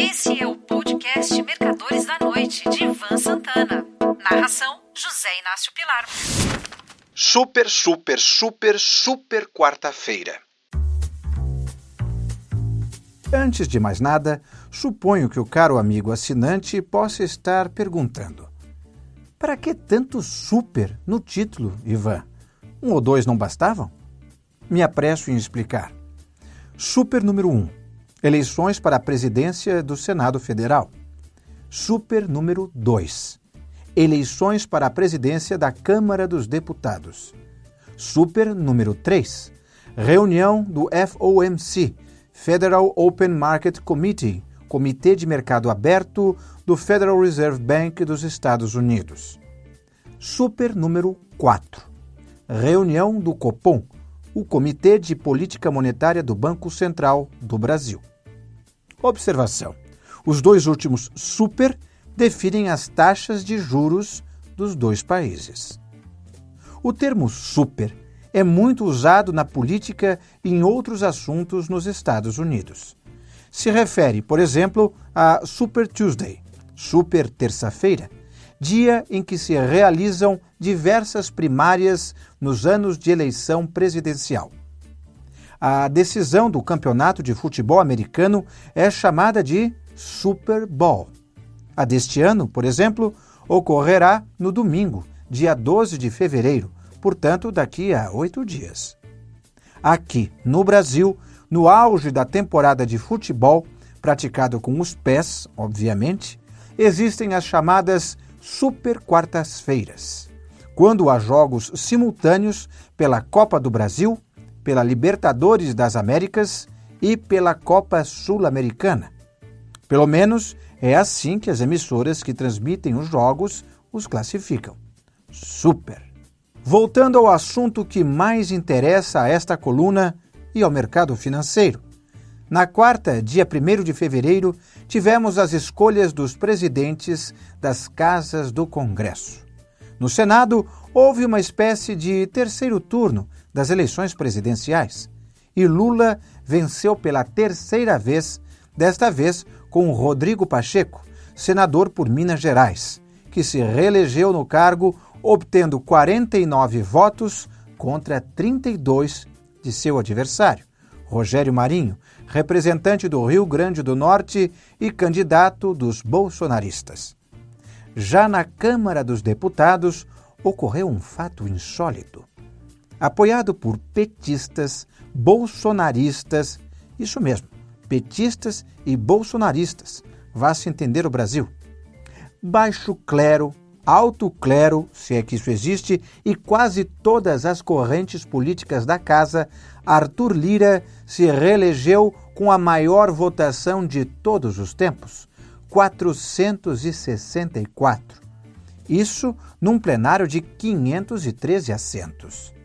Esse é o podcast Mercadores da Noite, de Ivan Santana. Narração: José Inácio Pilar. Super, super, super, super quarta-feira. Antes de mais nada, suponho que o caro amigo assinante possa estar perguntando: para que tanto super no título, Ivan? Um ou dois não bastavam? Me apresso em explicar. Super número 1. Um, eleições para a presidência do Senado Federal. Super número 2. Eleições para a presidência da Câmara dos Deputados. Super número 3. Reunião do FOMC, Federal Open Market Committee, Comitê de Mercado Aberto do Federal Reserve Bank dos Estados Unidos. Super número 4. Reunião do Copom, o Comitê de Política Monetária do Banco Central do Brasil. Observação: os dois últimos super definem as taxas de juros dos dois países. O termo super é muito usado na política e em outros assuntos nos Estados Unidos. Se refere, por exemplo, a Super Tuesday, Super Terça-feira, dia em que se realizam diversas primárias nos anos de eleição presidencial. A decisão do campeonato de futebol americano é chamada de Super Bowl. A deste ano, por exemplo, ocorrerá no domingo, dia 12 de fevereiro, portanto, daqui a oito dias. Aqui, no Brasil, no auge da temporada de futebol, praticado com os pés, obviamente, existem as chamadas Super Quartas-Feiras, quando há jogos simultâneos pela Copa do Brasil, pela Libertadores das Américas e pela Copa Sul-Americana. Pelo menos é assim que as emissoras que transmitem os jogos os classificam. Super! Voltando ao assunto que mais interessa a esta coluna e ao mercado financeiro. Na quarta, dia 1 de fevereiro, tivemos as escolhas dos presidentes das casas do Congresso. No Senado, houve uma espécie de terceiro turno das eleições presidenciais e Lula venceu pela terceira vez, desta vez com Rodrigo Pacheco, senador por Minas Gerais, que se reelegeu no cargo, obtendo 49 votos contra 32 de seu adversário, Rogério Marinho, representante do Rio Grande do Norte e candidato dos bolsonaristas. Já na Câmara dos Deputados, ocorreu um fato insólito. Apoiado por petistas, bolsonaristas, isso mesmo, petistas e bolsonaristas, vá-se entender o Brasil. Baixo clero, alto clero, se é que isso existe, e quase todas as correntes políticas da casa, Arthur Lira se reelegeu com a maior votação de todos os tempos, 464. Isso num plenário de 513 assentos.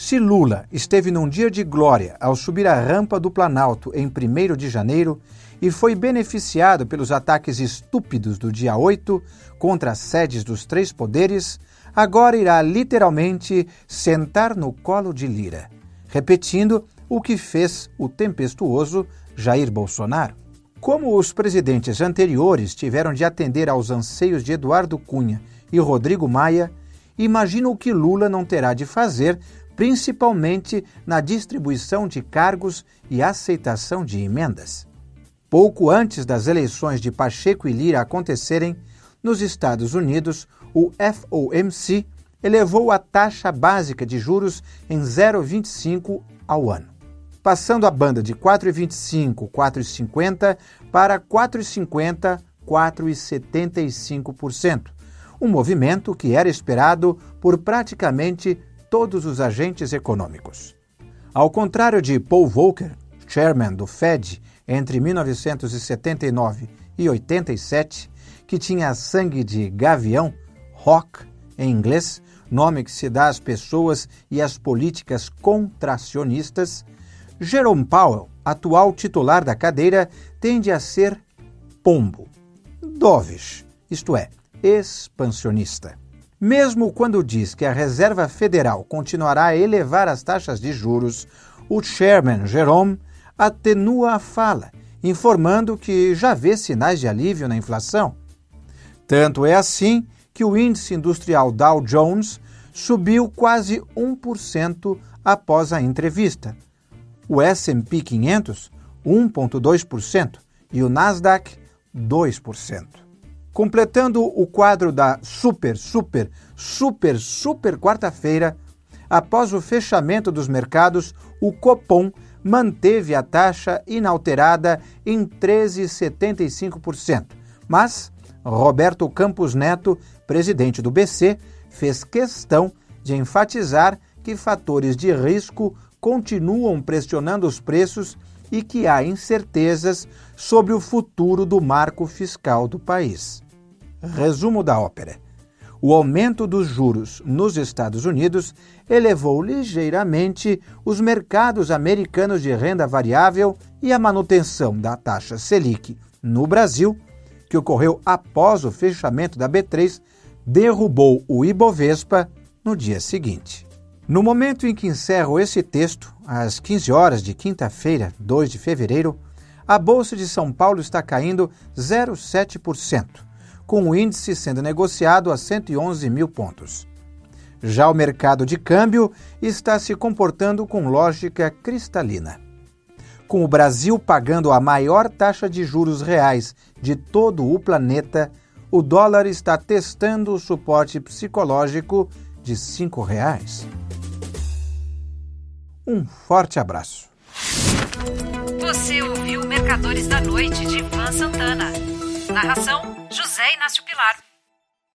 Se Lula esteve num dia de glória ao subir a rampa do Planalto em 1 de janeiro e foi beneficiado pelos ataques estúpidos do dia 8 contra as sedes dos três poderes, agora irá literalmente sentar no colo de Lira, repetindo o que fez o tempestuoso Jair Bolsonaro. Como os presidentes anteriores tiveram de atender aos anseios de Eduardo Cunha e Rodrigo Maia, imagino o que Lula não terá de fazer, principalmente na distribuição de cargos e aceitação de emendas. Pouco antes das eleições de Pacheco e Lira acontecerem, nos Estados Unidos, o FOMC elevou a taxa básica de juros em 0,25 ao ano, passando a banda de 4,25, 4,50 para 4,50, 4,75%, um movimento que era esperado por praticamente todos os agentes econômicos. Ao contrário de Paul Volcker, chairman do Fed entre 1979 e 87, que tinha sangue de gavião, rock em inglês, nome que se dá às pessoas e às políticas contracionistas, Jerome Powell, atual titular da cadeira, tende a ser pombo, dovish, isto é, expansionista. Mesmo quando diz que a Reserva Federal continuará a elevar as taxas de juros, o chairman Jerome atenua a fala informando que já vê sinais de alívio na inflação. Tanto é assim que o índice industrial Dow Jones subiu quase 1% após a entrevista. O S&P 500, 1,2% e o Nasdaq, 2%. Completando o quadro da super, super, super, super quarta-feira, após o fechamento dos mercados, o Copom manteve a taxa inalterada em 13,75%. Mas Roberto Campos Neto, presidente do BC, fez questão de enfatizar que fatores de risco continuam pressionando os preços e que há incertezas sobre o futuro do marco fiscal do país. Resumo da ópera. O aumento dos juros nos Estados Unidos elevou ligeiramente os mercados americanos de renda variável e a manutenção da taxa Selic no Brasil, que ocorreu após o fechamento da B3, derrubou o Ibovespa no dia seguinte. No momento em que encerro esse texto, às 15 horas de quinta-feira, 2 de fevereiro, a Bolsa de São Paulo está caindo 0,7% com o índice sendo negociado a 111 mil pontos. Já o mercado de câmbio está se comportando com lógica cristalina. Com o Brasil pagando a maior taxa de juros reais de todo o planeta, o dólar está testando o suporte psicológico de R$ 5,00. Um forte abraço. Você ouviu Mercadores da Noite de Ivan Santana. Narração José Inácio Pilar.